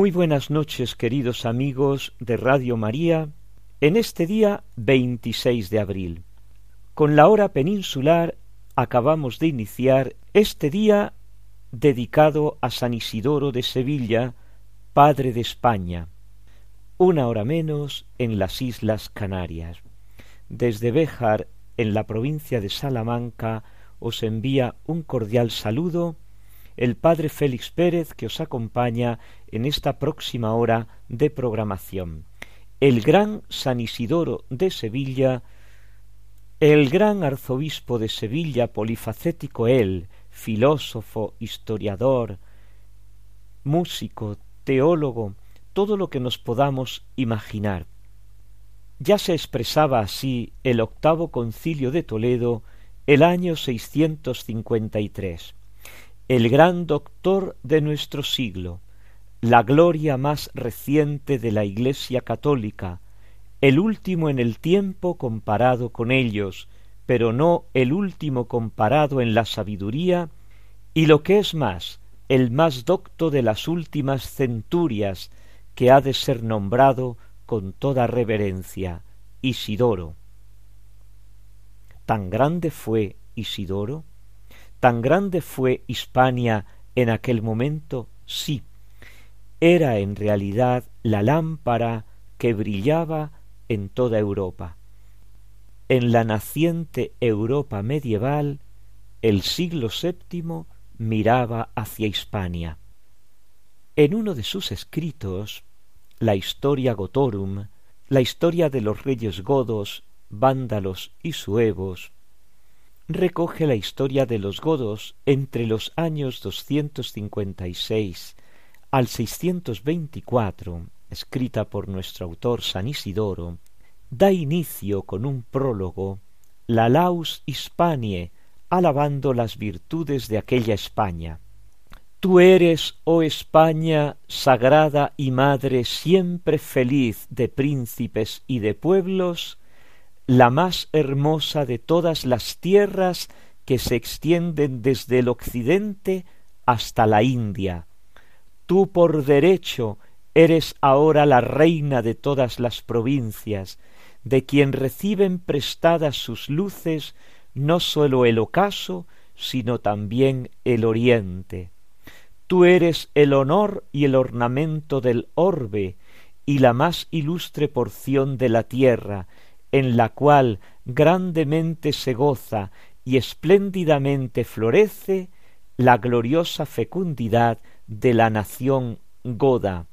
Muy buenas noches, queridos amigos de Radio María, en este día 26 de abril. Con la hora peninsular acabamos de iniciar este día dedicado a San Isidoro de Sevilla, Padre de España, una hora menos en las Islas Canarias. Desde Béjar, en la provincia de Salamanca, os envía un cordial saludo el padre Félix Pérez que os acompaña en esta próxima hora de programación. El gran San Isidoro de Sevilla, el gran arzobispo de Sevilla, polifacético él, filósofo, historiador, músico, teólogo, todo lo que nos podamos imaginar. Ya se expresaba así el octavo concilio de Toledo el año 653 el gran doctor de nuestro siglo, la gloria más reciente de la Iglesia católica, el último en el tiempo comparado con ellos, pero no el último comparado en la sabiduría, y lo que es más, el más docto de las últimas centurias, que ha de ser nombrado con toda reverencia, Isidoro. Tan grande fue Isidoro ¿Tan grande fue Hispania en aquel momento? Sí. Era en realidad la lámpara que brillaba en toda Europa. En la naciente Europa medieval, el siglo VII miraba hacia Hispania. En uno de sus escritos, la Historia Gotorum, la historia de los reyes godos, vándalos y suevos, recoge la historia de los godos entre los años 256 al 624, escrita por nuestro autor San Isidoro, da inicio con un prólogo, la Laus Hispanie, alabando las virtudes de aquella España. Tú eres, oh España, sagrada y madre siempre feliz de príncipes y de pueblos, la más hermosa de todas las tierras que se extienden desde el occidente hasta la India. Tú por derecho eres ahora la reina de todas las provincias, de quien reciben prestadas sus luces no sólo el ocaso, sino también el oriente. Tú eres el honor y el ornamento del orbe, y la más ilustre porción de la tierra, en la cual grandemente se goza y espléndidamente florece la gloriosa fecundidad de la nación goda.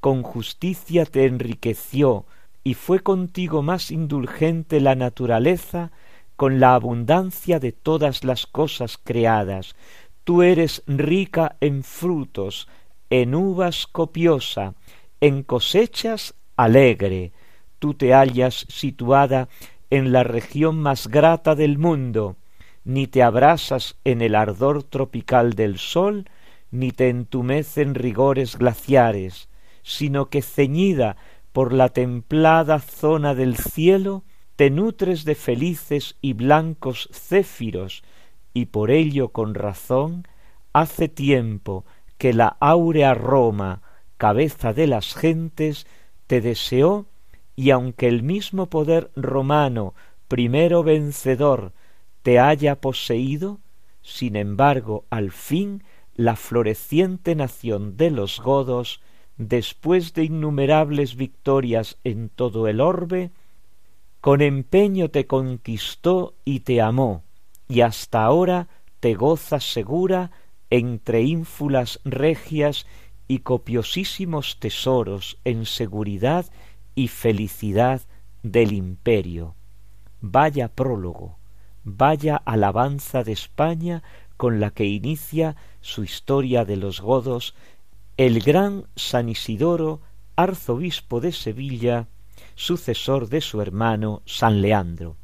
Con justicia te enriqueció y fue contigo más indulgente la naturaleza con la abundancia de todas las cosas creadas. Tú eres rica en frutos, en uvas copiosa, en cosechas alegre, tú te hallas situada en la región más grata del mundo, ni te abrasas en el ardor tropical del sol, ni te entumecen rigores glaciares, sino que ceñida por la templada zona del cielo, te nutres de felices y blancos céfiros, y por ello con razón hace tiempo que la áurea Roma, cabeza de las gentes, te deseó y aunque el mismo poder romano, primero vencedor, te haya poseído, sin embargo, al fin la floreciente nación de los godos, después de innumerables victorias en todo el orbe, con empeño te conquistó y te amó, y hasta ahora te gozas segura entre ínfulas regias y copiosísimos tesoros en seguridad y felicidad del imperio. Vaya prólogo, vaya alabanza de España con la que inicia su historia de los godos el gran San Isidoro, arzobispo de Sevilla, sucesor de su hermano San Leandro.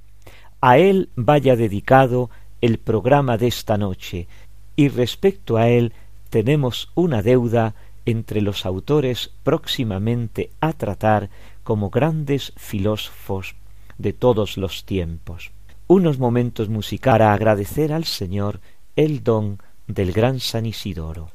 A él vaya dedicado el programa de esta noche, y respecto a él tenemos una deuda entre los autores próximamente a tratar como grandes filósofos de todos los tiempos. Unos momentos musicales para agradecer al Señor el don del gran San Isidoro.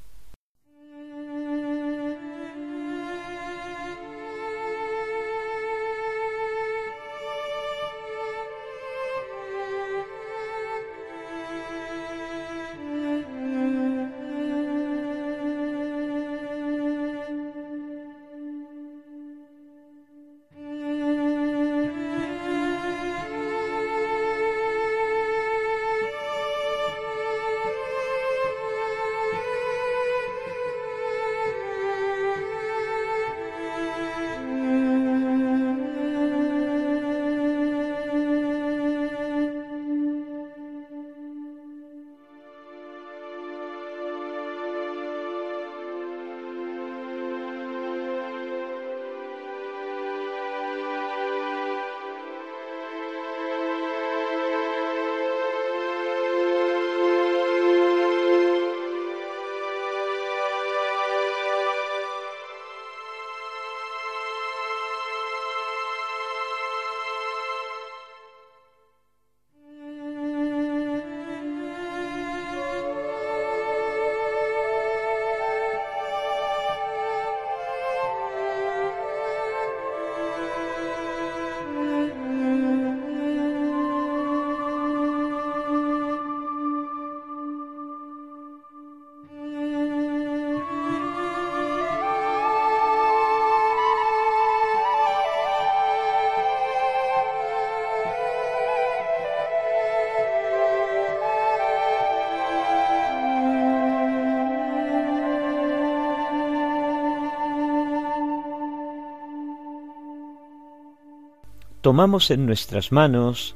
Tomamos en nuestras manos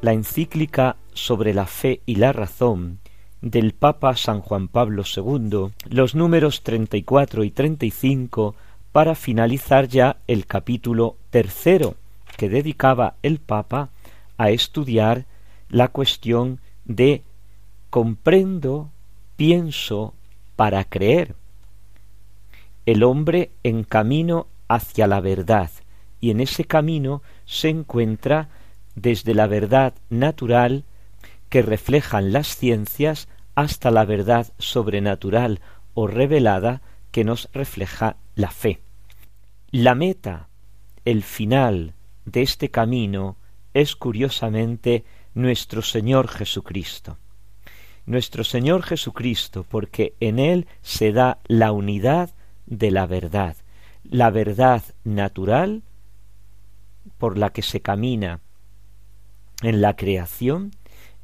la encíclica sobre la fe y la razón del Papa San Juan Pablo II, los números treinta y cuatro y treinta y cinco, para finalizar ya el capítulo tercero que dedicaba el Papa a estudiar la cuestión de comprendo, pienso para creer. El hombre en camino hacia la verdad, y en ese camino se encuentra desde la verdad natural que reflejan las ciencias hasta la verdad sobrenatural o revelada que nos refleja la fe. La meta, el final de este camino es curiosamente nuestro Señor Jesucristo. Nuestro Señor Jesucristo, porque en Él se da la unidad de la verdad, la verdad natural por la que se camina en la creación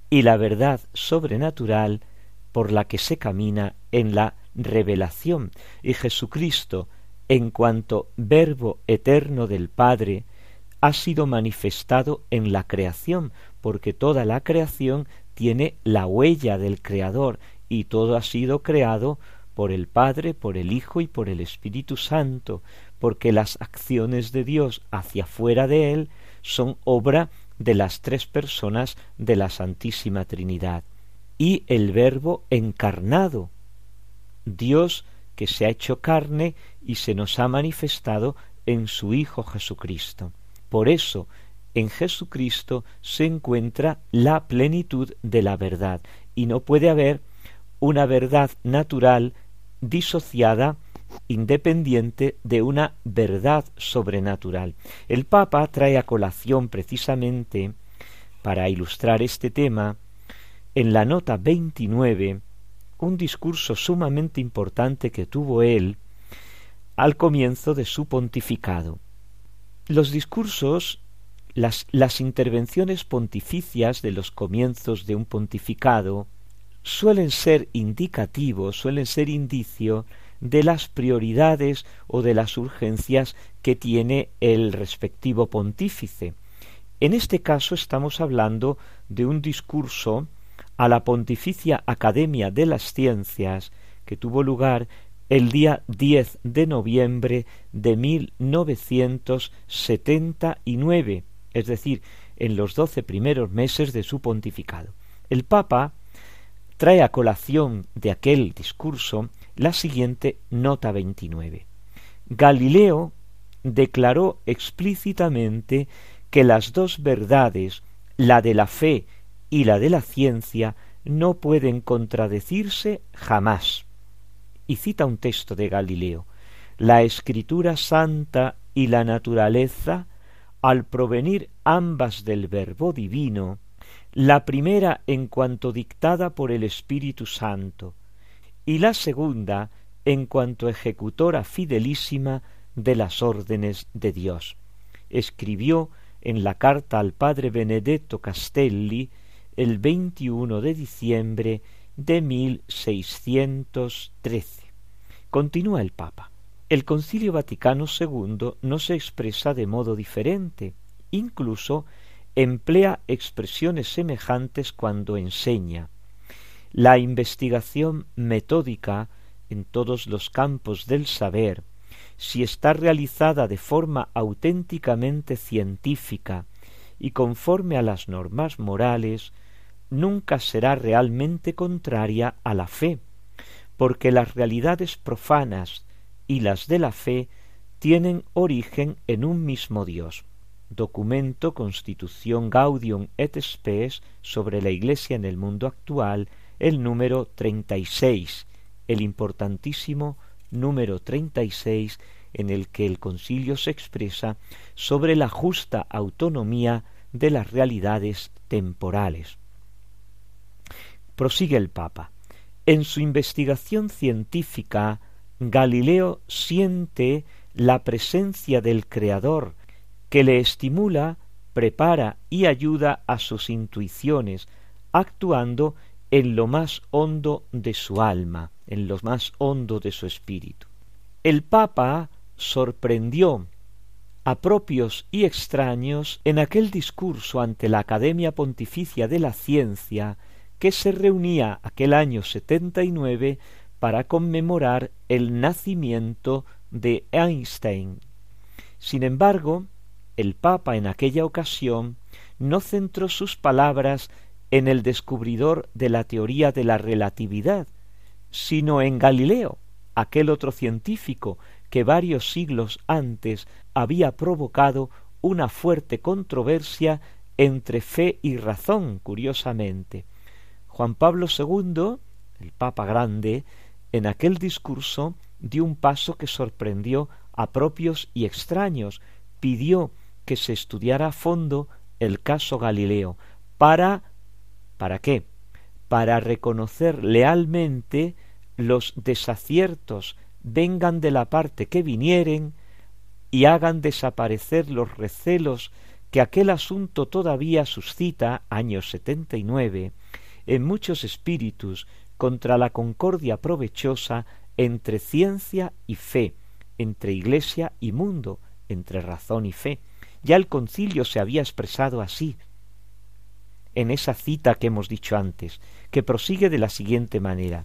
y la verdad sobrenatural por la que se camina en la revelación. Y Jesucristo, en cuanto verbo eterno del Padre, ha sido manifestado en la creación, porque toda la creación tiene la huella del Creador y todo ha sido creado por el Padre, por el Hijo y por el Espíritu Santo, porque las acciones de Dios hacia fuera de él son obra de las tres personas de la Santísima Trinidad y el Verbo encarnado, Dios que se ha hecho carne y se nos ha manifestado en su Hijo Jesucristo. Por eso, en Jesucristo se encuentra la plenitud de la verdad y no puede haber una verdad natural disociada independiente de una verdad sobrenatural. El Papa trae a colación precisamente para ilustrar este tema en la nota 29 un discurso sumamente importante que tuvo él al comienzo de su pontificado. Los discursos, las, intervenciones pontificias de los comienzos de un pontificado suelen ser indicativos, suelen ser indicio de las prioridades o de las urgencias que tiene el respectivo pontífice. En este caso estamos hablando de un discurso a la Pontificia Academia de las Ciencias que tuvo lugar el día 10 de noviembre de 1979, es decir, en los doce primeros meses de su pontificado. El Papa trae a colación de aquel discurso la siguiente nota 29. Galileo declaró explícitamente que las dos verdades, la de la fe y la de la ciencia, no pueden contradecirse jamás. Y cita un texto de Galileo. La escritura santa y la naturaleza, al provenir ambas del Verbo divino, la primera en cuanto dictada por el Espíritu Santo, y la segunda en cuanto ejecutora fidelísima de las órdenes de Dios. Escribió en la carta al padre Benedetto Castelli el 21 de diciembre de 1613. Continúa el Papa. El Concilio Vaticano II no se expresa de modo diferente, incluso emplea expresiones semejantes cuando enseña. La investigación metódica en todos los campos del saber, si está realizada de forma auténticamente científica y conforme a las normas morales, nunca será realmente contraria a la fe, porque las realidades profanas y las de la fe tienen origen en un mismo Dios. Documento Constitución Gaudium et Spes sobre la Iglesia en el mundo actual, el número treinta y seis, el importantísimo número treinta y seis en el que el concilio se expresa sobre la justa autonomía de las realidades temporales. Prosigue el Papa. En su investigación científica, Galileo siente la presencia del Creador que le estimula, prepara y ayuda a sus intuiciones, actuando en lo más hondo de su alma, en lo más hondo de su espíritu. El Papa sorprendió a propios y extraños en aquel discurso ante la Academia Pontificia de la Ciencia que se reunía aquel año setenta y nueve para conmemorar el nacimiento de Einstein. Sin embargo, el Papa en aquella ocasión no centró sus palabras en el descubridor de la teoría de la relatividad, sino en Galileo, aquel otro científico que varios siglos antes había provocado una fuerte controversia entre fe y razón, curiosamente. Juan Pablo II, el Papa Grande, en aquel discurso dio un paso que sorprendió a propios y extraños, pidió que se estudiara a fondo el caso Galileo para ¿para qué? para reconocer lealmente los desaciertos vengan de la parte que vinieren y hagan desaparecer los recelos que aquel asunto todavía suscita, año setenta y nueve, en muchos espíritus contra la concordia provechosa entre ciencia y fe, entre iglesia y mundo, entre razón y fe. Ya el concilio se había expresado así, en esa cita que hemos dicho antes, que prosigue de la siguiente manera.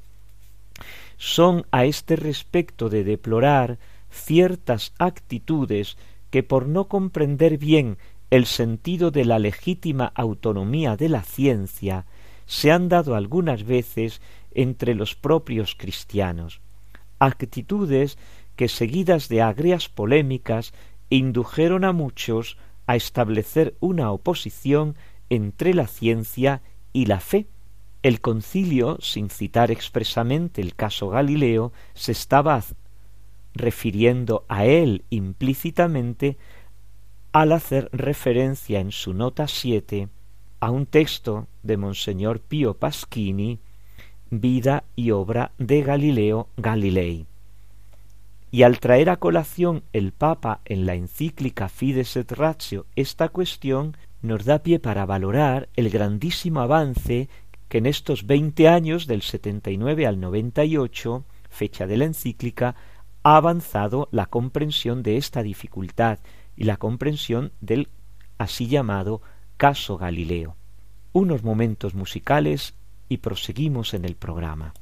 Son a este respecto de deplorar ciertas actitudes que por no comprender bien el sentido de la legítima autonomía de la ciencia se han dado algunas veces entre los propios cristianos, actitudes que seguidas de agrias polémicas indujeron a muchos a establecer una oposición entre la ciencia y la fe, el concilio, sin citar expresamente el caso Galileo, se estaba refiriendo a él implícitamente al hacer referencia en su nota siete a un texto de Monseñor Pío Pasquini, Vida y obra de Galileo Galilei. Y al traer a colación el Papa en la encíclica Fides et Ratio esta cuestión, nos da pie para valorar el grandísimo avance que en estos veinte años, del setenta y nueve al noventa y ocho, fecha de la encíclica, ha avanzado la comprensión de esta dificultad y la comprensión del así llamado caso Galileo. Unos momentos musicales y proseguimos en el programa.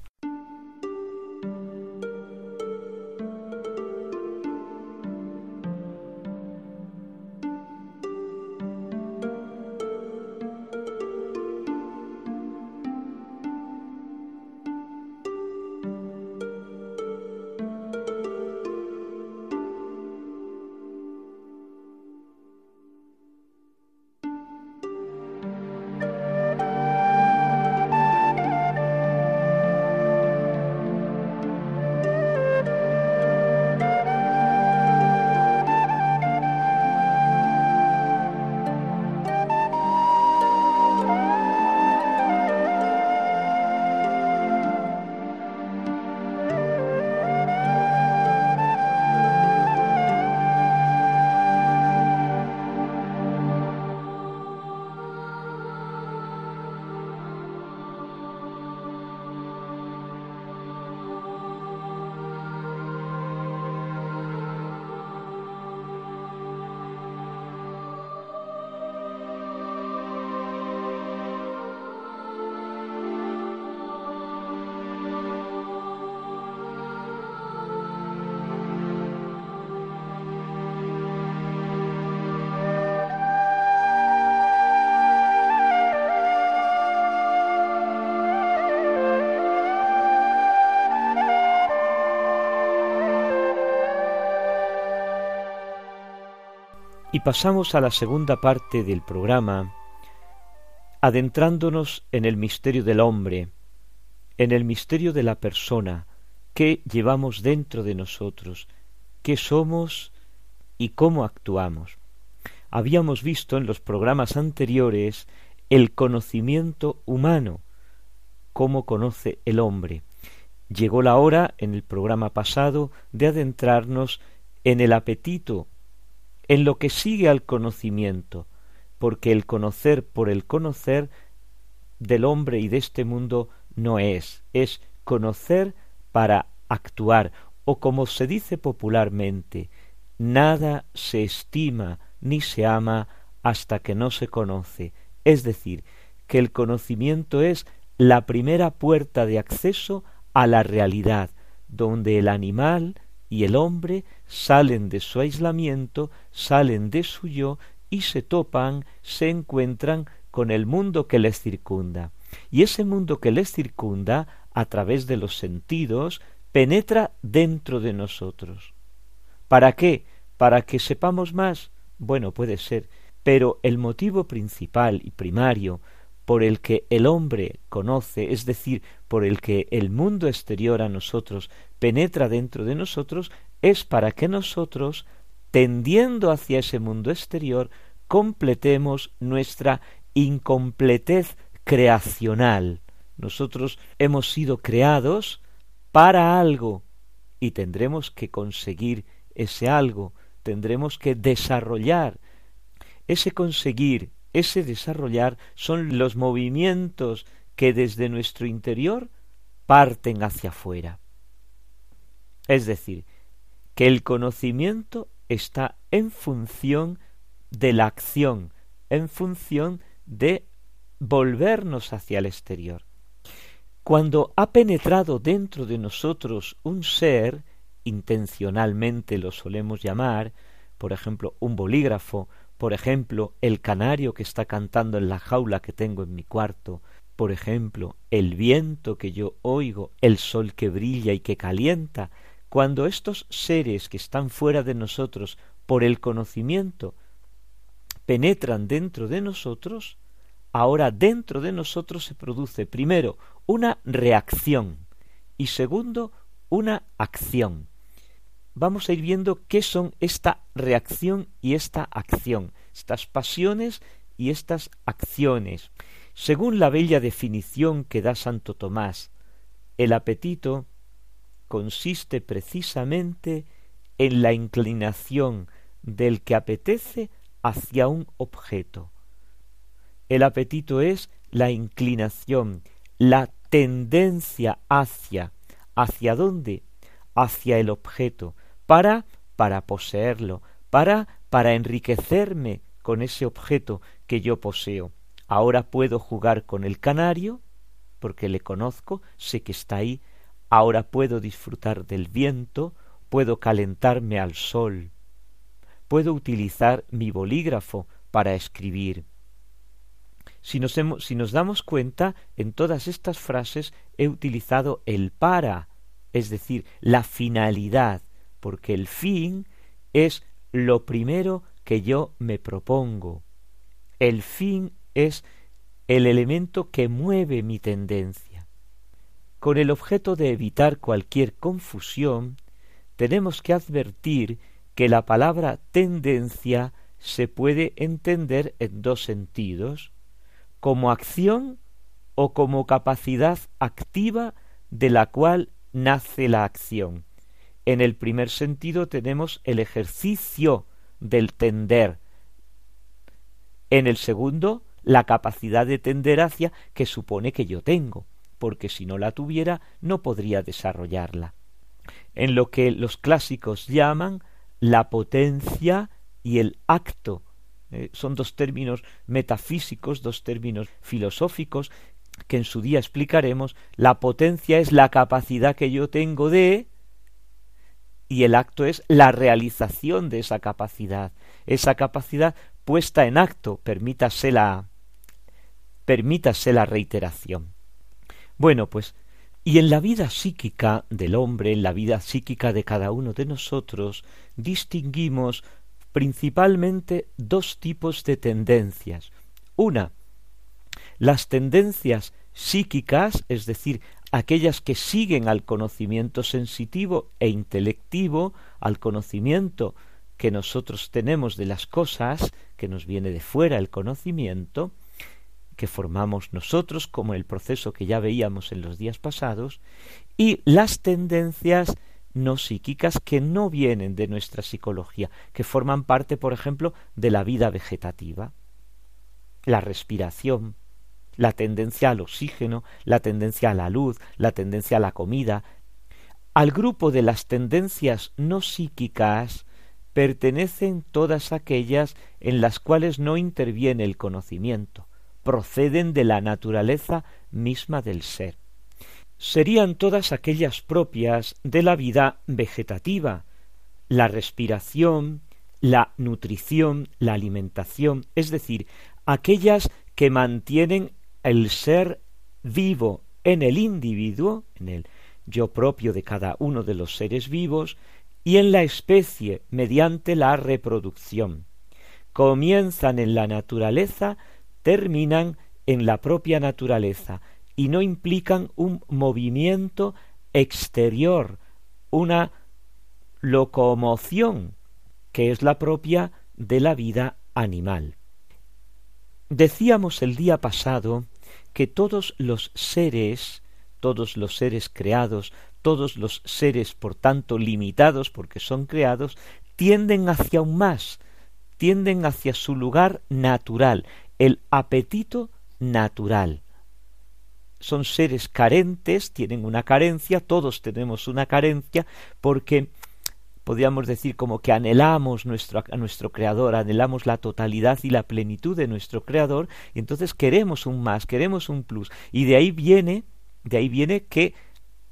Pasamos a la segunda parte del programa, adentrándonos en el misterio del hombre, en el misterio de la persona que llevamos dentro de nosotros, qué somos y cómo actuamos. Habíamos visto en los programas anteriores el conocimiento humano, cómo conoce el hombre. Llegó la hora, en el programa pasado, de adentrarnos en el apetito en lo que sigue al conocimiento, porque el conocer por el conocer del hombre y de este mundo no es, es conocer para actuar, o como se dice popularmente, nada se estima ni se ama hasta que no se conoce, es decir, que el conocimiento es la primera puerta de acceso a la realidad, donde el animal y el hombre salen de su aislamiento, salen de su yo y se topan, se encuentran con el mundo que les circunda. Y ese mundo que les circunda, a través de los sentidos, penetra dentro de nosotros. ¿Para qué? ¿Para que sepamos más? Bueno, puede ser, pero el motivo principal y primario por el que el hombre conoce, es decir, por el que el mundo exterior a nosotros penetra dentro de nosotros, es para que nosotros, tendiendo hacia ese mundo exterior, completemos nuestra incompletez creacional. Nosotros hemos sido creados para algo y tendremos que conseguir ese algo, tendremos que desarrollar. Ese conseguir, ese desarrollar son los movimientos que desde nuestro interior parten hacia afuera. Es decir, que el conocimiento está en función de la acción, en función de volvernos hacia el exterior. Cuando ha penetrado dentro de nosotros un ser, intencionalmente lo solemos llamar, por ejemplo, un bolígrafo, por ejemplo, el canario que está cantando en la jaula que tengo en mi cuarto, por ejemplo, el viento que yo oigo, el sol que brilla y que calienta, cuando estos seres que están fuera de nosotros por el conocimiento penetran dentro de nosotros, ahora dentro de nosotros se produce primero una reacción y segundo una acción vamos a ir viendo qué son esta reacción y esta acción, estas pasiones y estas acciones. Según la bella definición que da Santo Tomás, el apetito consiste precisamente en la inclinación del que apetece hacia un objeto. El apetito es la inclinación, la tendencia hacia, hacia dónde, hacia el objeto, para para poseerlo, para para enriquecerme con ese objeto que yo poseo. Ahora puedo jugar con el canario, porque le conozco, sé que está ahí, ahora puedo disfrutar del viento, puedo calentarme al sol, puedo utilizar mi bolígrafo para escribir. Si nos, si nos damos cuenta, en todas estas frases he utilizado el para, es decir, la finalidad, porque el fin es lo primero que yo me propongo. El fin es el elemento que mueve mi tendencia. Con el objeto de evitar cualquier confusión, tenemos que advertir que la palabra tendencia se puede entender en dos sentidos como acción o como capacidad activa de la cual nace la acción. En el primer sentido tenemos el ejercicio del tender. En el segundo, la capacidad de tender hacia que supone que yo tengo, porque si no la tuviera no podría desarrollarla. En lo que los clásicos llaman la potencia y el acto eh, son dos términos metafísicos, dos términos filosóficos que en su día explicaremos. La potencia es la capacidad que yo tengo de y el acto es la realización de esa capacidad. Esa capacidad puesta en acto, permítase la permítase la reiteración. Bueno, pues y en la vida psíquica del hombre, en la vida psíquica de cada uno de nosotros, distinguimos principalmente dos tipos de tendencias. Una, las tendencias psíquicas, es decir, aquellas que siguen al conocimiento sensitivo e intelectivo, al conocimiento que nosotros tenemos de las cosas, que nos viene de fuera el conocimiento, que formamos nosotros, como el proceso que ya veíamos en los días pasados, y las tendencias no psíquicas que no vienen de nuestra psicología, que forman parte, por ejemplo, de la vida vegetativa. La respiración, la tendencia al oxígeno, la tendencia a la luz, la tendencia a la comida. Al grupo de las tendencias no psíquicas pertenecen todas aquellas en las cuales no interviene el conocimiento, proceden de la naturaleza misma del ser serían todas aquellas propias de la vida vegetativa, la respiración, la nutrición, la alimentación, es decir, aquellas que mantienen el ser vivo en el individuo, en el yo propio de cada uno de los seres vivos, y en la especie mediante la reproducción. Comienzan en la naturaleza, terminan en la propia naturaleza, y no implican un movimiento exterior, una locomoción que es la propia de la vida animal. Decíamos el día pasado que todos los seres, todos los seres creados, todos los seres por tanto limitados porque son creados, tienden hacia un más, tienden hacia su lugar natural, el apetito natural. Son seres carentes, tienen una carencia, todos tenemos una carencia, porque podríamos decir como que anhelamos nuestro, a nuestro Creador, anhelamos la totalidad y la plenitud de nuestro Creador, y entonces queremos un más, queremos un plus, y de ahí viene, de ahí viene que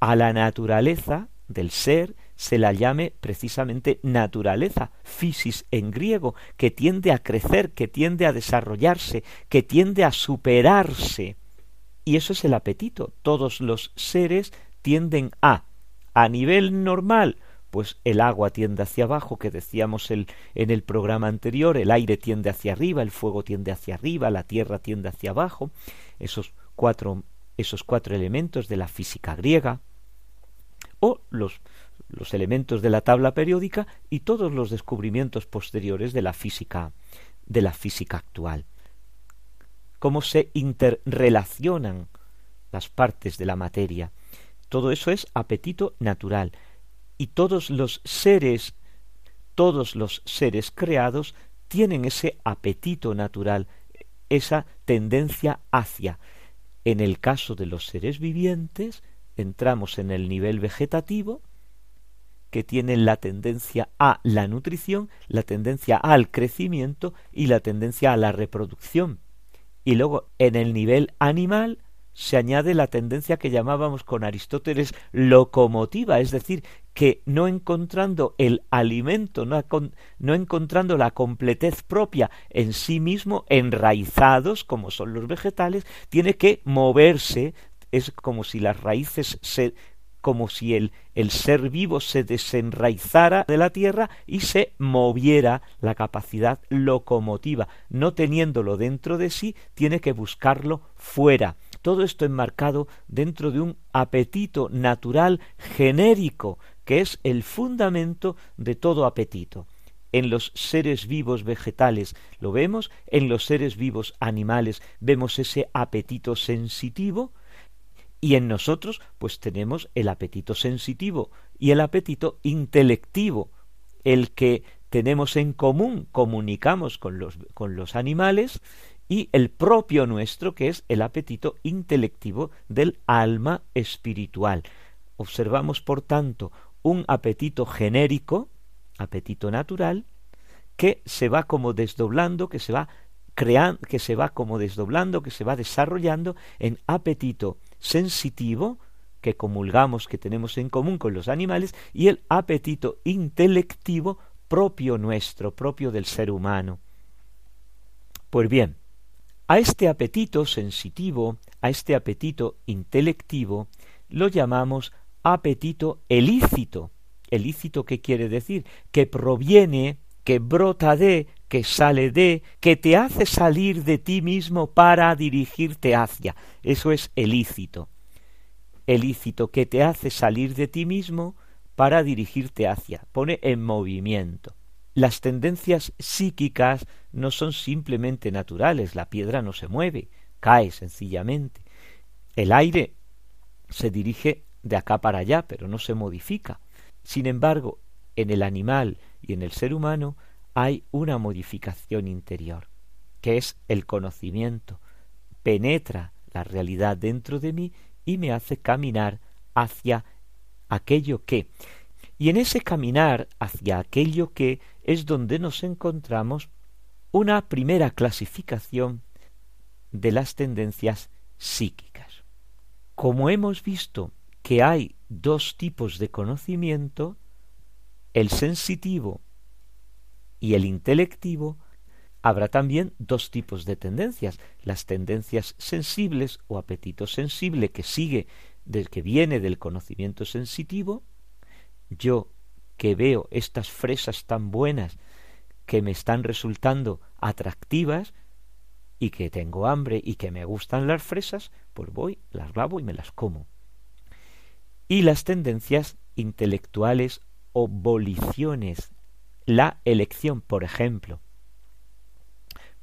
a la naturaleza del ser se la llame precisamente naturaleza, physis en griego, que tiende a crecer, que tiende a desarrollarse, que tiende a superarse. Y eso es el apetito. Todos los seres tienden a, a nivel normal, pues el agua tiende hacia abajo, que decíamos el, en el programa anterior, el aire tiende hacia arriba, el fuego tiende hacia arriba, la tierra tiende hacia abajo, esos cuatro, esos cuatro elementos de la física griega, o los, los elementos de la tabla periódica y todos los descubrimientos posteriores de la física, de la física actual cómo se interrelacionan las partes de la materia. Todo eso es apetito natural. Y todos los seres, todos los seres creados tienen ese apetito natural, esa tendencia hacia. En el caso de los seres vivientes, entramos en el nivel vegetativo, que tienen la tendencia a la nutrición, la tendencia al crecimiento y la tendencia a la reproducción. Y luego en el nivel animal se añade la tendencia que llamábamos con Aristóteles locomotiva, es decir, que no encontrando el alimento, no, no, encontrando la completez propia en sí mismo, enraizados, como son los vegetales, tiene que moverse, es como si las raíces se como si el, el ser vivo se desenraizara de la tierra y se moviera la capacidad locomotiva. No teniéndolo dentro de sí, tiene que buscarlo fuera. Todo esto enmarcado dentro de un apetito natural genérico, que es el fundamento de todo apetito. En los seres vivos vegetales lo vemos, en los seres vivos animales vemos ese apetito sensitivo, y en nosotros, pues tenemos el apetito sensitivo y el apetito intelectivo, el que tenemos en común, comunicamos con los, con los animales, y el propio nuestro, que es el apetito intelectivo del alma espiritual. Observamos, por tanto, un apetito genérico, apetito natural, que se va como desdoblando, que se va creando, que se va como desdoblando, que se va desarrollando en apetito sensitivo que comulgamos, que tenemos en común con los animales, y el apetito intelectivo propio nuestro, propio del ser humano. Pues bien, a este apetito sensitivo, a este apetito intelectivo, lo llamamos apetito elícito. ¿Elícito qué quiere decir? Que proviene, que brota de, que sale de, que te hace salir de ti mismo para dirigirte hacia. Eso es ilícito. Ilícito que te hace salir de ti mismo para dirigirte hacia. Pone en movimiento. Las tendencias psíquicas no son simplemente naturales, la piedra no se mueve, cae sencillamente. El aire se dirige de acá para allá, pero no se modifica. Sin embargo, en el animal y en el ser humano hay una modificación interior, que es el conocimiento. Penetra la realidad dentro de mí y me hace caminar hacia aquello que. Y en ese caminar hacia aquello que es donde nos encontramos una primera clasificación de las tendencias psíquicas. Como hemos visto que hay dos tipos de conocimiento, el sensitivo y el intelectivo, habrá también dos tipos de tendencias, las tendencias sensibles o apetito sensible que sigue del que viene del conocimiento sensitivo, yo que veo estas fresas tan buenas que me están resultando atractivas y que tengo hambre y que me gustan las fresas, pues voy, las lavo y me las como. Y las tendencias intelectuales o voliciones la elección, por ejemplo.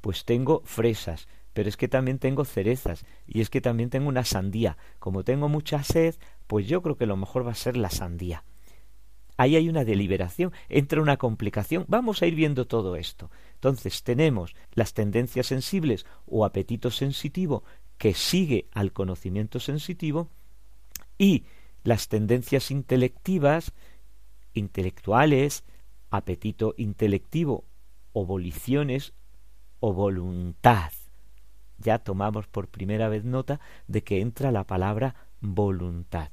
Pues tengo fresas, pero es que también tengo cerezas y es que también tengo una sandía. Como tengo mucha sed, pues yo creo que lo mejor va a ser la sandía. Ahí hay una deliberación, entra una complicación. Vamos a ir viendo todo esto. Entonces tenemos las tendencias sensibles o apetito sensitivo que sigue al conocimiento sensitivo y las tendencias intelectivas, intelectuales, apetito intelectivo o voliciones o voluntad. Ya tomamos por primera vez nota de que entra la palabra voluntad.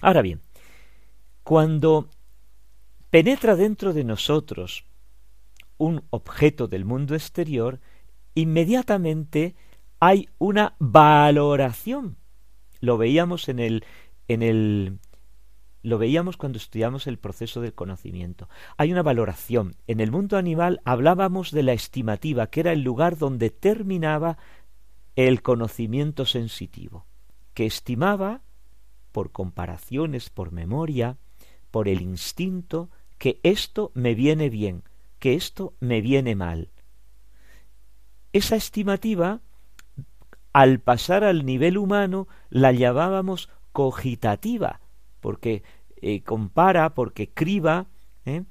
Ahora bien, cuando penetra dentro de nosotros un objeto del mundo exterior, inmediatamente hay una valoración. Lo veíamos en el, en el lo veíamos cuando estudiamos el proceso del conocimiento. Hay una valoración. En el mundo animal hablábamos de la estimativa, que era el lugar donde terminaba el conocimiento sensitivo, que estimaba, por comparaciones, por memoria, por el instinto, que esto me viene bien, que esto me viene mal. Esa estimativa, al pasar al nivel humano, la llamábamos cogitativa, porque eh, compara, porque criba, ¿eh?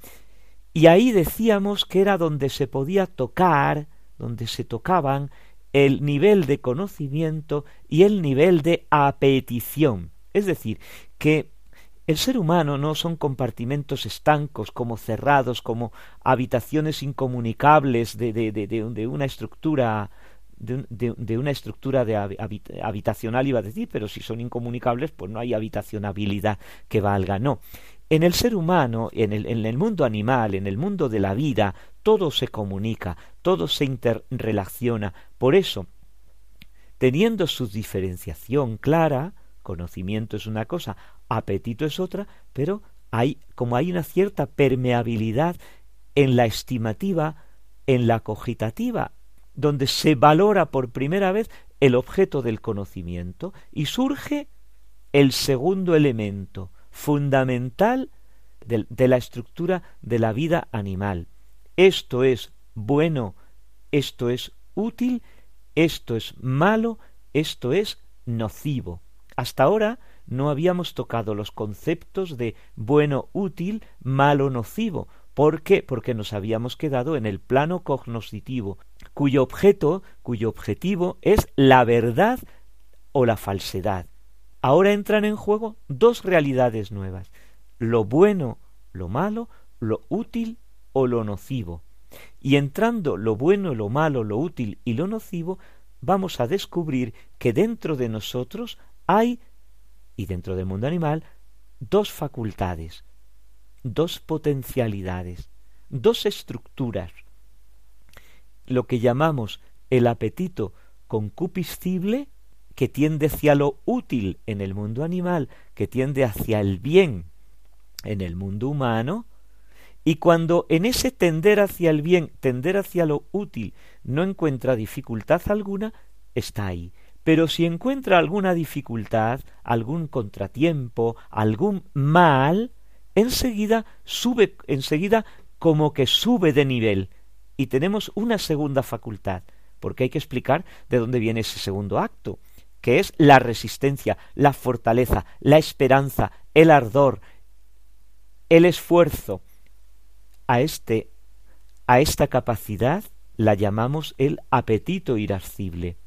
y ahí decíamos que era donde se podía tocar, donde se tocaban el nivel de conocimiento y el nivel de apetición. Es decir, que el ser humano no son compartimentos estancos, como cerrados, como habitaciones incomunicables de, de, de, de una estructura de, una estructura de habitacional, iba a decir, pero si son incomunicables, pues no hay habitacionabilidad que valga. No. En el ser humano, en el, en el mundo animal, en el mundo de la vida, todo se comunica, todo se interrelaciona. Por eso, teniendo su diferenciación clara, conocimiento es una cosa, apetito es otra, pero hay como hay una cierta permeabilidad en la estimativa, en la cogitativa, donde se valora por primera vez el objeto del conocimiento y surge el segundo elemento fundamental de, la estructura de la vida animal. Esto es bueno, esto es útil, esto es malo, esto es nocivo. Hasta ahora no habíamos tocado los conceptos de bueno, útil, malo, nocivo. ¿Por qué? Porque nos habíamos quedado en el plano cognoscitivo, cuyo objeto, cuyo objetivo es la verdad o la falsedad. Ahora entran en juego dos realidades nuevas, lo bueno, lo malo, lo útil o lo nocivo. Y entrando lo bueno, lo malo, lo útil y lo nocivo, vamos a descubrir que dentro de nosotros hay y dentro del mundo animal dos facultades, dos potencialidades, dos estructuras. Lo que llamamos el apetito concupiscible, que tiende hacia lo útil en el mundo animal, que tiende hacia el bien en el mundo humano, y cuando en ese tender hacia el bien, tender hacia lo útil, no encuentra dificultad alguna, está ahí. Pero si encuentra alguna dificultad, algún contratiempo, algún mal, enseguida sube, enseguida como que sube de nivel. Y tenemos una segunda facultad, porque hay que explicar de dónde viene ese segundo acto, que es la resistencia, la fortaleza, la esperanza, el ardor, el esfuerzo. A este a esta capacidad la llamamos el apetito irascible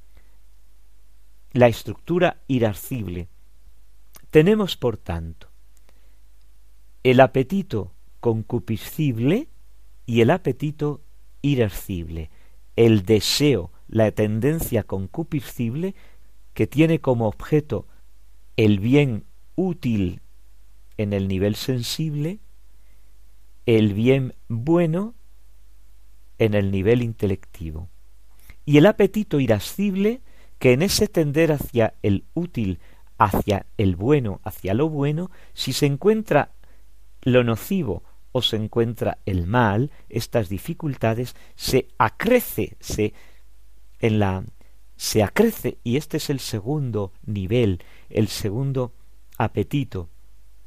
la estructura irascible. Tenemos, por tanto, el apetito concupiscible y el apetito irascible, el deseo, la tendencia concupiscible que tiene como objeto el bien útil en el nivel sensible, el bien bueno en el nivel intelectivo, y el apetito irascible que en ese tender hacia el útil, hacia el bueno, hacia lo bueno, si se encuentra lo nocivo o se encuentra el mal, estas dificultades se acrece, se en la se acrece y este es el segundo nivel, el segundo apetito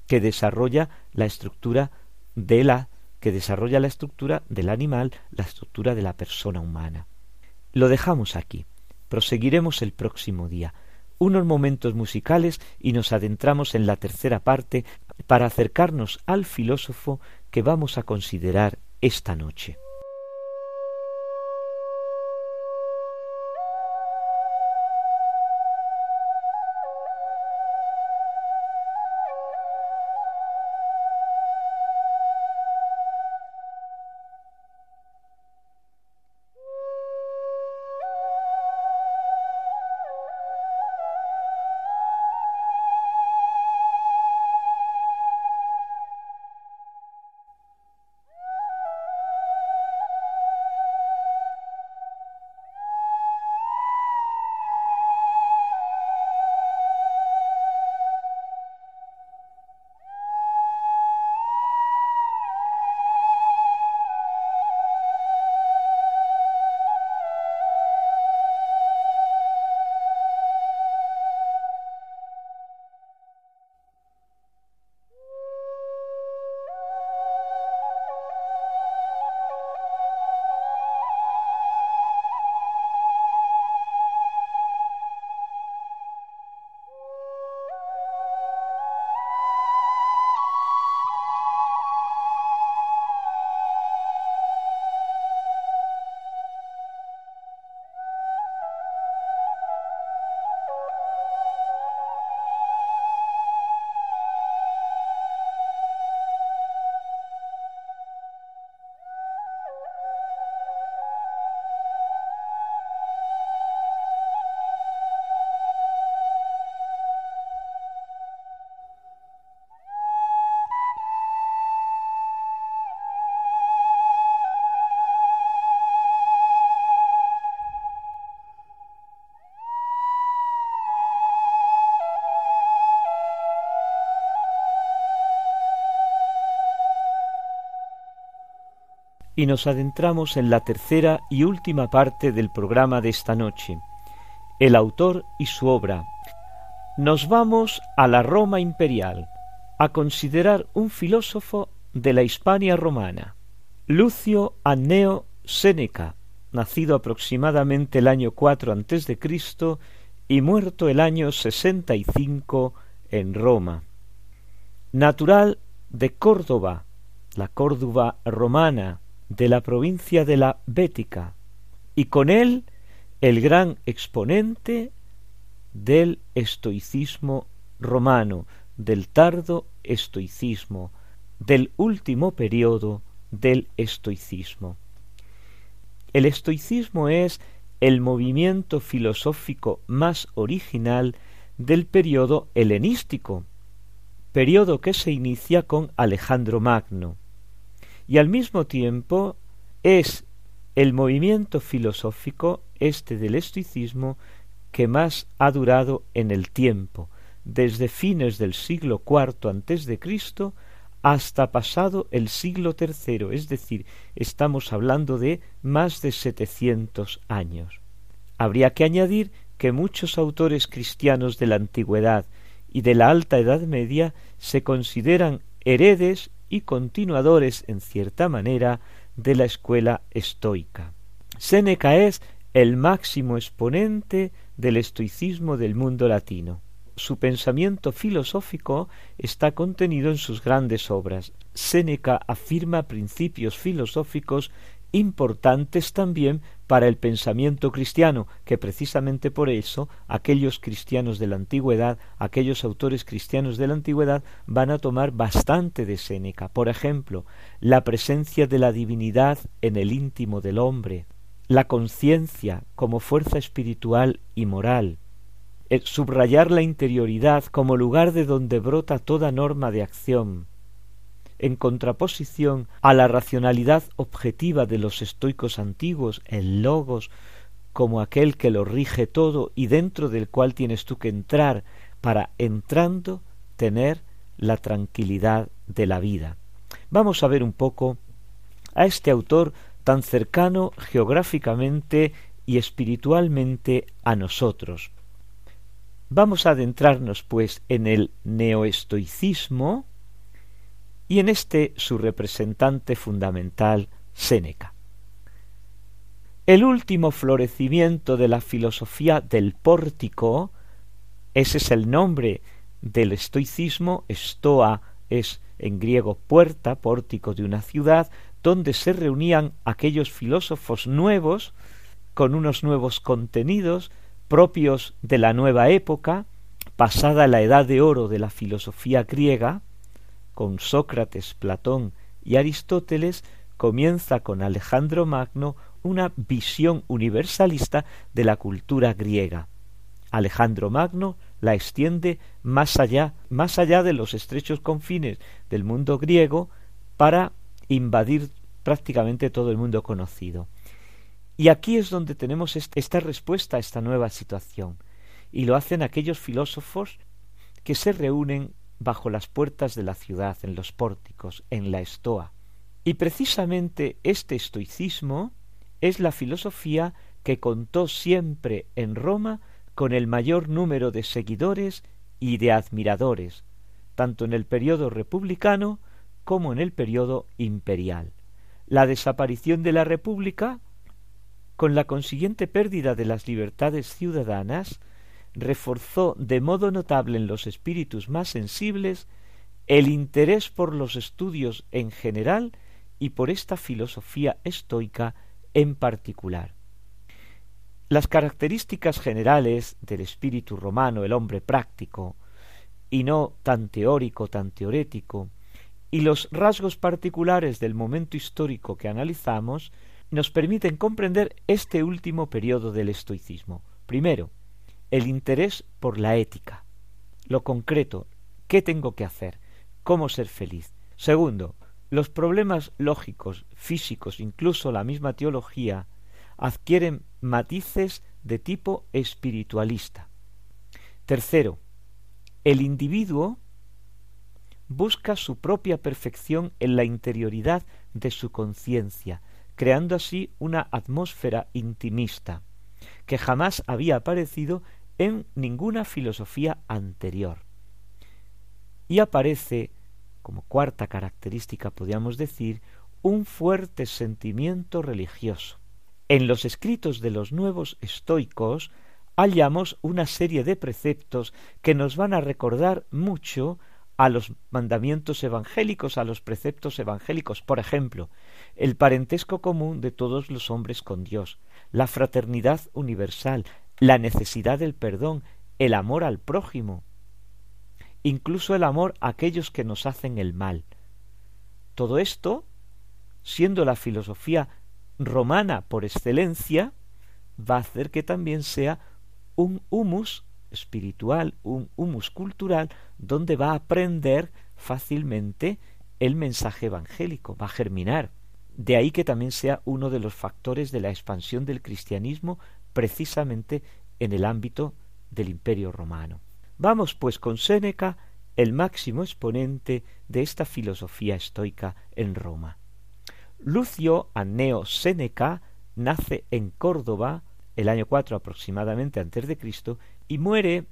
que desarrolla la estructura de la que desarrolla la estructura del animal, la estructura de la persona humana. Lo dejamos aquí. Proseguiremos el próximo día. Unos momentos musicales y nos adentramos en la tercera parte para acercarnos al filósofo que vamos a considerar esta noche. Y nos adentramos en la tercera y última parte del programa de esta noche, el autor y su obra. Nos vamos a la Roma imperial, a considerar un filósofo de la Hispania romana, Lucio Anneo Séneca, nacido aproximadamente el año 4 a.C. y muerto el año 65 en Roma. Natural de Córdoba, la Córdoba romana, de la provincia de la Bética, y con él el gran exponente del estoicismo romano, del tardo estoicismo, del último periodo del estoicismo. El estoicismo es el movimiento filosófico más original del periodo helenístico, periodo que se inicia con Alejandro Magno, y al mismo tiempo es el movimiento filosófico este del estoicismo que más ha durado en el tiempo, desde fines del siglo IV antes de Cristo hasta pasado el siglo III, es decir, estamos hablando de más de setecientos años. Habría que añadir que muchos autores cristianos de la antigüedad y de la alta Edad Media se consideran heredes y continuadores, en cierta manera, de la escuela estoica. Séneca es el máximo exponente del estoicismo del mundo latino. Su pensamiento filosófico está contenido en sus grandes obras. Séneca afirma principios filosóficos importantes también para el pensamiento cristiano, que precisamente por eso aquellos cristianos de la antigüedad, aquellos autores cristianos de la antigüedad van a tomar bastante de Séneca. Por ejemplo, la presencia de la divinidad en el íntimo del hombre, la conciencia como fuerza espiritual y moral, el subrayar la interioridad como lugar de donde brota toda norma de acción, en contraposición a la racionalidad objetiva de los estoicos antiguos, el logos, como aquel que lo rige todo y dentro del cual tienes tú que entrar para entrando tener la tranquilidad de la vida. Vamos a ver un poco a este autor tan cercano geográficamente y espiritualmente a nosotros. Vamos a adentrarnos pues en el neoestoicismo, y en este su representante fundamental, Séneca. El último florecimiento de la filosofía del pórtico, ese es el nombre del estoicismo, estoa es en griego puerta, pórtico de una ciudad, donde se reunían aquellos filósofos nuevos, con unos nuevos contenidos, propios de la nueva época, pasada la edad de oro de la filosofía griega, con Sócrates, Platón y Aristóteles, comienza con Alejandro Magno una visión universalista de la cultura griega. Alejandro Magno la extiende más allá, más allá de los estrechos confines del mundo griego para invadir prácticamente todo el mundo conocido. Y aquí es donde tenemos esta respuesta a esta nueva situación. Y lo hacen aquellos filósofos que se reúnen bajo las puertas de la ciudad, en los pórticos, en la estoa. Y precisamente este estoicismo es la filosofía que contó siempre en Roma con el mayor número de seguidores y de admiradores, tanto en el periodo republicano como en el periodo imperial. La desaparición de la República, con la consiguiente pérdida de las libertades ciudadanas, reforzó de modo notable en los espíritus más sensibles el interés por los estudios en general y por esta filosofía estoica en particular. Las características generales del espíritu romano, el hombre práctico, y no tan teórico, tan teorético, y los rasgos particulares del momento histórico que analizamos, nos permiten comprender este último periodo del estoicismo. Primero, el interés por la ética, lo concreto, qué tengo que hacer, cómo ser feliz. Segundo, los problemas lógicos, físicos, incluso la misma teología, adquieren matices de tipo espiritualista. Tercero, el individuo busca su propia perfección en la interioridad de su conciencia, creando así una atmósfera intimista, que jamás había aparecido en ninguna filosofía anterior. Y aparece, como cuarta característica podríamos decir, un fuerte sentimiento religioso. En los escritos de los nuevos estoicos hallamos una serie de preceptos que nos van a recordar mucho a los mandamientos evangélicos, a los preceptos evangélicos. Por ejemplo, el parentesco común de todos los hombres con Dios, la fraternidad universal, la necesidad del perdón, el amor al prójimo, incluso el amor a aquellos que nos hacen el mal. Todo esto, siendo la filosofía romana por excelencia, va a hacer que también sea un humus espiritual, un humus cultural, donde va a aprender fácilmente el mensaje evangélico, va a germinar. De ahí que también sea uno de los factores de la expansión del cristianismo precisamente en el ámbito del imperio romano. Vamos pues con Séneca, el máximo exponente de esta filosofía estoica en Roma. Lucio Anneo Séneca nace en Córdoba el año 4 aproximadamente antes de Cristo y muere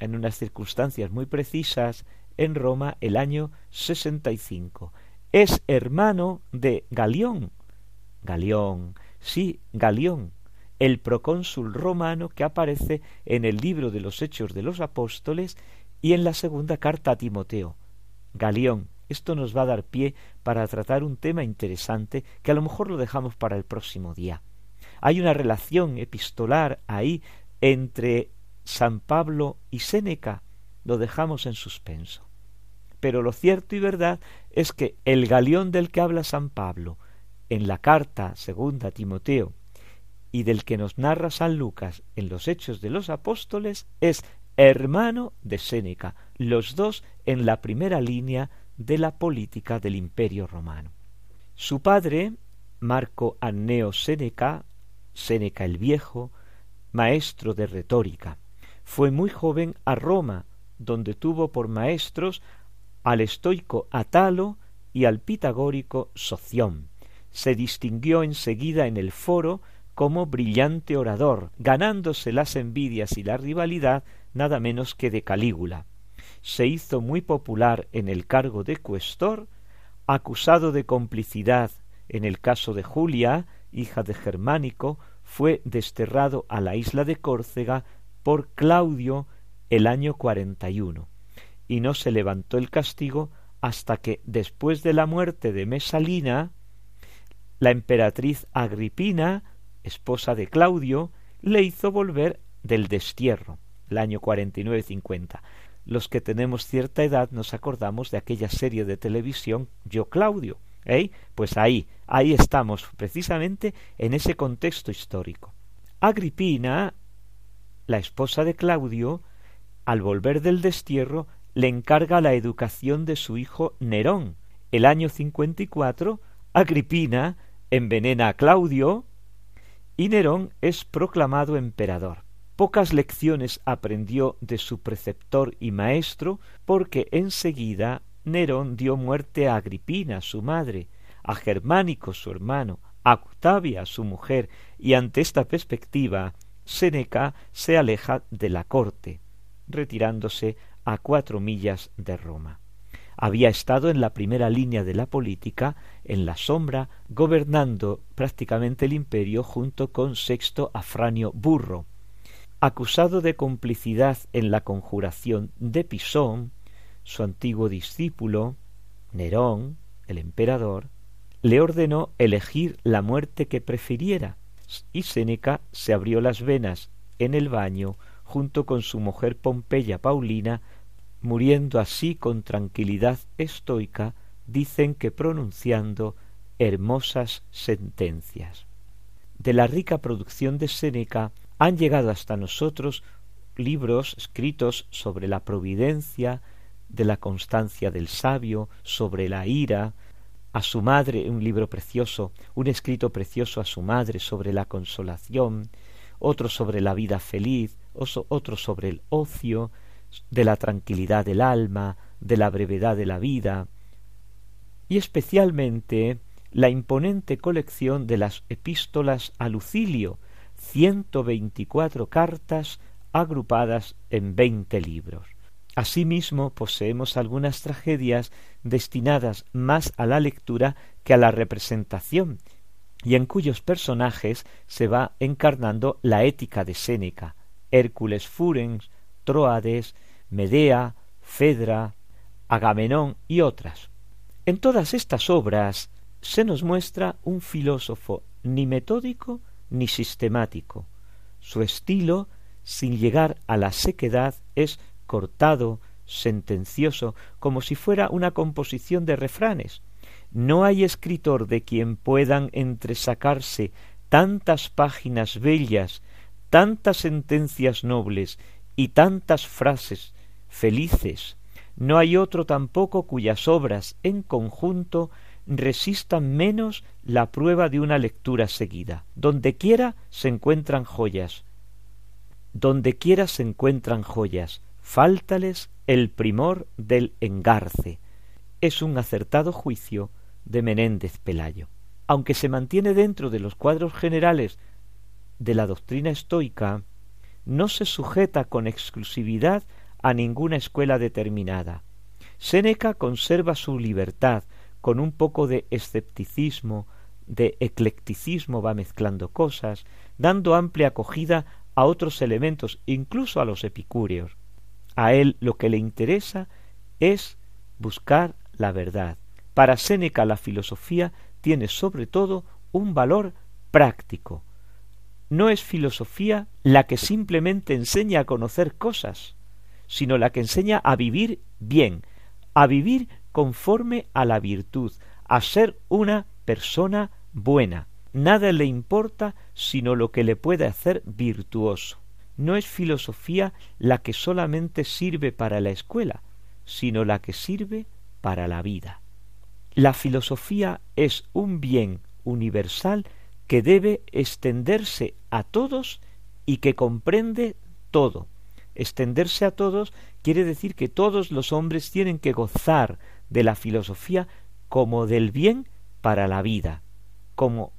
en unas circunstancias muy precisas en Roma el año 65. Es hermano de Galión. Galión, sí, Galión, el procónsul romano que aparece en el libro de los Hechos de los Apóstoles y en la segunda carta a Timoteo. Galión, esto nos va a dar pie para tratar un tema interesante que a lo mejor lo dejamos para el próximo día. Hay una relación epistolar ahí entre San Pablo y Séneca. Lo dejamos en suspenso. Pero lo cierto y verdad es que el galeón del que habla San Pablo en la carta segunda a Timoteo y del que nos narra San Lucas en los Hechos de los Apóstoles es hermano de Séneca, los dos en la primera línea de la política del imperio romano. Su padre, Marco Anneo Séneca, Séneca el Viejo, maestro de retórica, fue muy joven a Roma, donde tuvo por maestros al estoico Atalo y al pitagórico Soción. Se distinguió enseguida en el foro como brillante orador, ganándose las envidias y la rivalidad nada menos que de Calígula. Se hizo muy popular en el cargo de cuestor, acusado de complicidad. En el caso de Julia, hija de Germánico, fue desterrado a la isla de Córcega por Claudio el año cuarenta y uno, y no se levantó el castigo hasta que, después de la muerte de Mesalina, la emperatriz Agripina, esposa de Claudio, le hizo volver del destierro, el año cuarenta y nueve cincuenta los que tenemos cierta edad nos acordamos de aquella serie de televisión Yo Claudio. ¿eh? Pues ahí, ahí estamos, precisamente en ese contexto histórico. Agripina, la esposa de Claudio, al volver del destierro, le encarga la educación de su hijo Nerón. El año 54, Agripina envenena a Claudio y Nerón es proclamado emperador. Pocas lecciones aprendió de su preceptor y maestro, porque enseguida Nerón dio muerte a Agripina, su madre, a Germánico, su hermano, a Octavia, su mujer, y ante esta perspectiva, Séneca se aleja de la corte, retirándose a cuatro millas de Roma. Había estado en la primera línea de la política, en la sombra, gobernando prácticamente el imperio junto con Sexto Afranio Burro, acusado de complicidad en la conjuración de Pisón, su antiguo discípulo, Nerón, el emperador, le ordenó elegir la muerte que prefiriera, y Séneca se abrió las venas en el baño junto con su mujer Pompeya Paulina, muriendo así con tranquilidad estoica, dicen que pronunciando hermosas sentencias. De la rica producción de Séneca han llegado hasta nosotros libros escritos sobre la providencia, de la constancia del sabio, sobre la ira, a su madre un libro precioso, un escrito precioso a su madre sobre la consolación, otro sobre la vida feliz, otro sobre el ocio, de la tranquilidad del alma, de la brevedad de la vida, y especialmente la imponente colección de las epístolas a Lucilio, ciento veinticuatro cartas agrupadas en veinte libros. Asimismo, poseemos algunas tragedias destinadas más a la lectura que a la representación, y en cuyos personajes se va encarnando la ética de Séneca, Hércules Furens, Troades, Medea, Fedra, Agamenón y otras. En todas estas obras se nos muestra un filósofo ni metódico ni sistemático. Su estilo, sin llegar a la sequedad, es cortado, sentencioso, como si fuera una composición de refranes. No hay escritor de quien puedan entresacarse tantas páginas bellas, tantas sentencias nobles y tantas frases felices. No hay otro tampoco cuyas obras en conjunto resistan menos la prueba de una lectura seguida. Donde quiera se encuentran joyas. Donde quiera se encuentran joyas. Fáltales el primor del engarce. Es un acertado juicio de Menéndez Pelayo. Aunque se mantiene dentro de los cuadros generales de la doctrina estoica, no se sujeta con exclusividad a ninguna escuela determinada. Séneca conserva su libertad, con un poco de escepticismo, de eclecticismo va mezclando cosas, dando amplia acogida a otros elementos, incluso a los epicúreos. A él lo que le interesa es buscar la verdad. Para Séneca la filosofía tiene sobre todo un valor práctico. No es filosofía la que simplemente enseña a conocer cosas, sino la que enseña a vivir bien, a vivir conforme a la virtud, a ser una persona buena. Nada le importa sino lo que le puede hacer virtuoso. No es filosofía la que solamente sirve para la escuela, sino la que sirve para la vida. La filosofía es un bien universal que debe extenderse a todos y que comprende todo. Extenderse a todos quiere decir que todos los hombres tienen que gozar de la filosofía como del bien para la vida, como,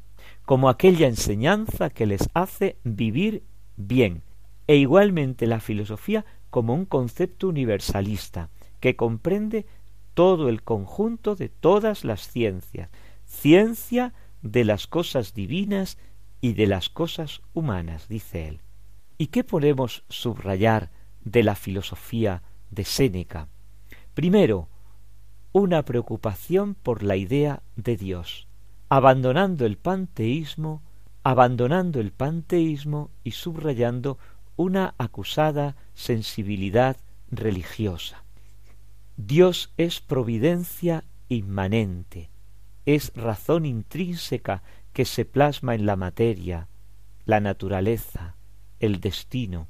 como aquella enseñanza que les hace vivir bien, e igualmente la filosofía como un concepto universalista que comprende todo el conjunto de todas las ciencias, ciencia de las cosas divinas y de las cosas humanas, dice él. ¿Y qué podemos subrayar de la filosofía de Séneca? Primero, una preocupación por la idea de Dios, abandonando el panteísmo, abandonando el panteísmo y subrayando una acusada sensibilidad religiosa. Dios es providencia inmanente, es razón intrínseca que se plasma en la materia, la naturaleza, el destino.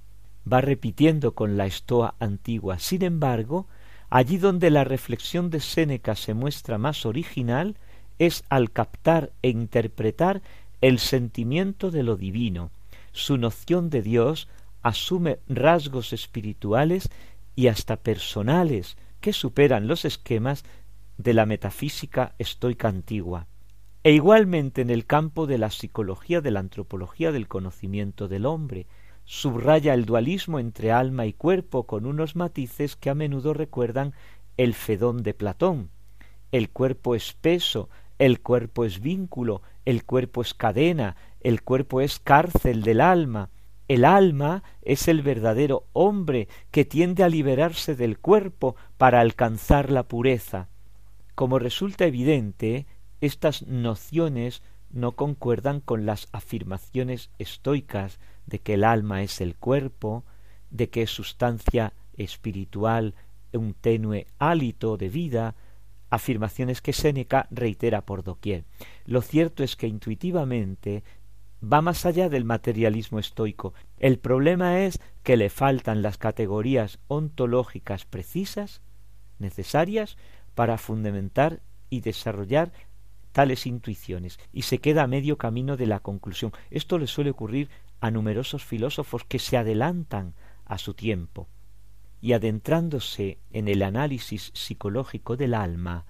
Va repitiendo con la estoa antigua. Sin embargo, Allí donde la reflexión de Séneca se muestra más original es al captar e interpretar el sentimiento de lo divino. Su noción de Dios asume rasgos espirituales y hasta personales que superan los esquemas de la metafísica estoica antigua. E igualmente en el campo de la psicología, de la antropología del conocimiento del hombre, subraya el dualismo entre alma y cuerpo con unos matices que a menudo recuerdan el Fedón de Platón. El cuerpo es peso, el cuerpo es vínculo, el cuerpo es cadena, el cuerpo es cárcel del alma. El alma es el verdadero hombre que tiende a liberarse del cuerpo para alcanzar la pureza. Como resulta evidente, estas nociones no concuerdan con las afirmaciones estoicas de que el alma es el cuerpo, de que es sustancia espiritual, un tenue hálito de vida, afirmaciones que Séneca reitera por doquier. Lo cierto es que intuitivamente va más allá del materialismo estoico. El problema es que le faltan las categorías ontológicas precisas, necesarias, para fundamentar y desarrollar tales intuiciones, y se queda a medio camino de la conclusión. Esto le suele ocurrir a numerosos filósofos que se adelantan a su tiempo. y adentrándose en el análisis psicológico del alma,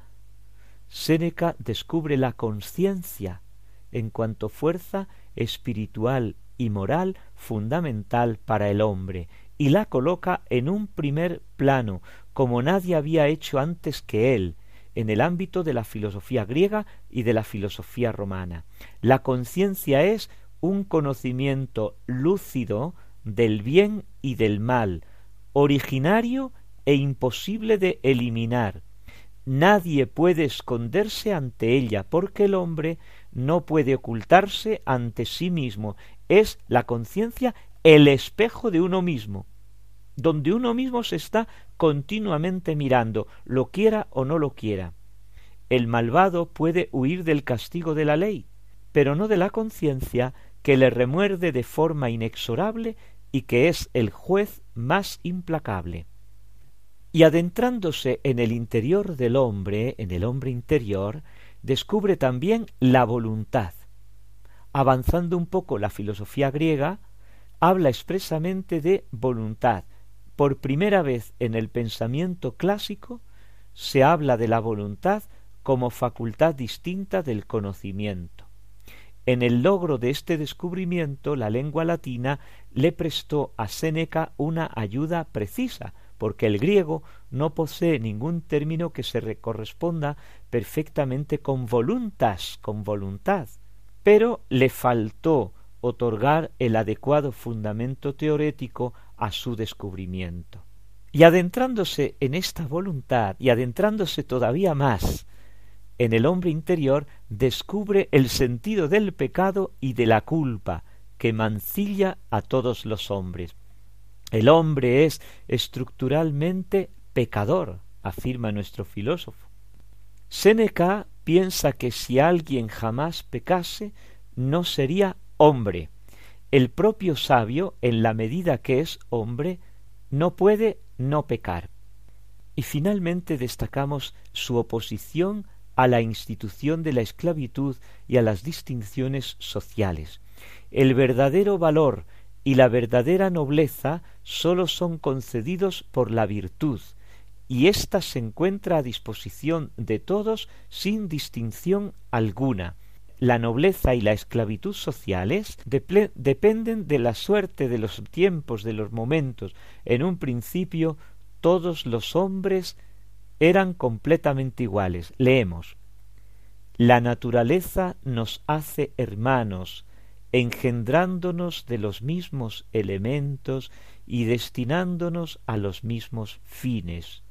Séneca descubre la conciencia en cuanto fuerza espiritual y moral fundamental para el hombre y la coloca en un primer plano como nadie había hecho antes que él en el ámbito de la filosofía griega y de la filosofía romana. La conciencia es un conocimiento lúcido del bien y del mal, originario e imposible de eliminar. Nadie puede esconderse ante ella, porque el hombre no puede ocultarse ante sí mismo. Es la conciencia el espejo de uno mismo, donde uno mismo se está continuamente mirando, lo quiera o no lo quiera. El malvado puede huir del castigo de la ley, pero no de la conciencia que le remuerde de forma inexorable y que es el juez más implacable. Y adentrándose en el interior del hombre, en el hombre interior, descubre también la voluntad. Avanzando un poco la filosofía griega, habla expresamente de voluntad. Por primera vez en el pensamiento clásico se habla de la voluntad como facultad distinta del conocimiento. En el logro de este descubrimiento, la lengua latina le prestó a Séneca una ayuda precisa, porque el griego no posee ningún término que se corresponda perfectamente con voluntas, con voluntad, pero le faltó otorgar el adecuado fundamento teorético a su descubrimiento. Y adentrándose en esta voluntad y adentrándose todavía más en el hombre interior descubre el sentido del pecado y de la culpa que mancilla a todos los hombres. El hombre es estructuralmente pecador, afirma nuestro filósofo. Séneca piensa que si alguien jamás pecase, no sería hombre. El propio sabio, en la medida que es hombre, no puede no pecar. Y finalmente destacamos su oposición a la institución de la esclavitud y a las distinciones sociales. El verdadero valor y la verdadera nobleza sólo son concedidos por la virtud, y ésta se encuentra a disposición de todos sin distinción alguna. La nobleza y la esclavitud sociales dependen de la suerte de los tiempos, de los momentos. En un principio todos los hombres eran completamente iguales. Leemos. La naturaleza nos hace hermanos, engendrándonos de los mismos elementos y destinándonos a los mismos fines.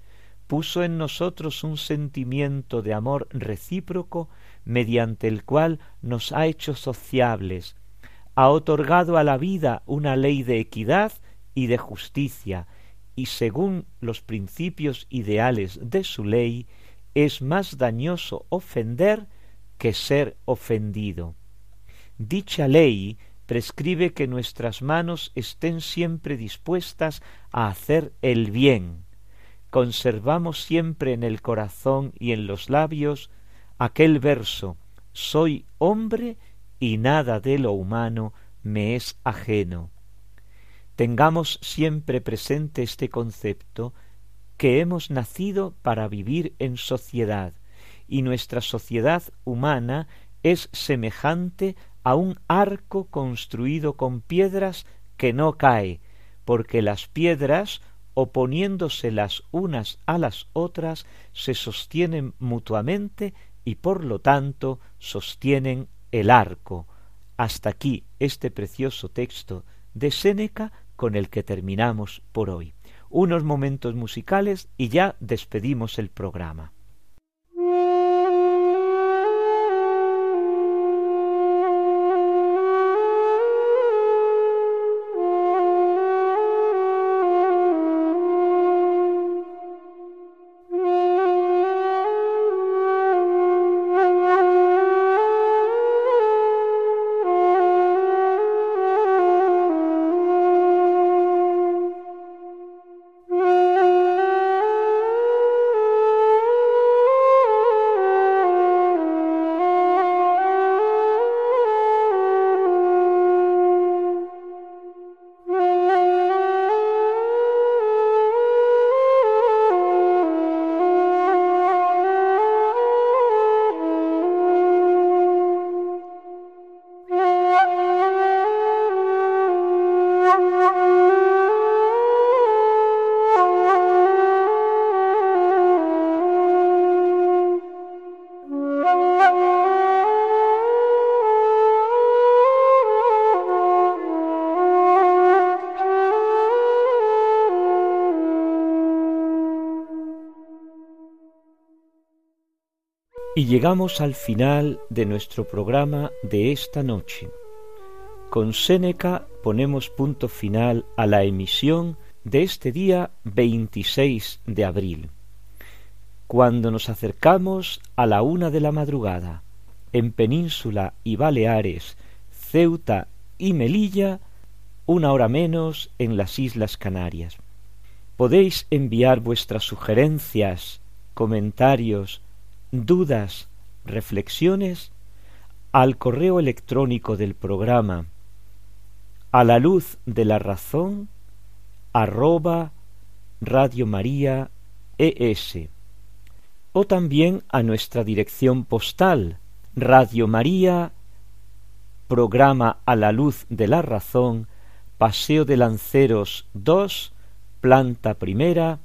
Puso en nosotros un sentimiento de amor recíproco mediante el cual nos ha hecho sociables, ha otorgado a la vida una ley de equidad y de justicia, y según los principios ideales de su ley, es más dañoso ofender que ser ofendido. Dicha ley prescribe que nuestras manos estén siempre dispuestas a hacer el bien. Conservamos siempre en el corazón y en los labios aquel verso Soy hombre y nada de lo humano me es ajeno. Tengamos siempre presente este concepto que hemos nacido para vivir en sociedad y nuestra sociedad humana es semejante a un arco construido con piedras que no cae, porque las piedras, oponiéndose las unas a las otras, se sostienen mutuamente y por lo tanto sostienen el arco. Hasta aquí este precioso texto de Séneca con el que terminamos por hoy. Unos momentos musicales y ya despedimos el programa. Llegamos al final de nuestro programa de esta noche. Con Séneca ponemos punto final a la emisión de este día 26 de abril, cuando nos acercamos a la una de la madrugada, en Península y Baleares, Ceuta y Melilla, una hora menos en las Islas Canarias. Podéis enviar vuestras sugerencias, comentarios, dudas, reflexiones al correo electrónico del programa a la luz de la razón arroba Radio María ES o también a nuestra dirección postal Radio María Programa a la luz de la razón Paseo de Lanceros 2 planta primera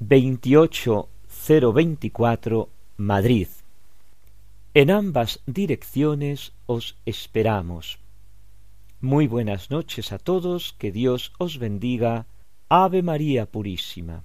28024 Madrid en ambas direcciones os esperamos. Muy buenas noches a todos, que Dios os bendiga. Ave María Purísima.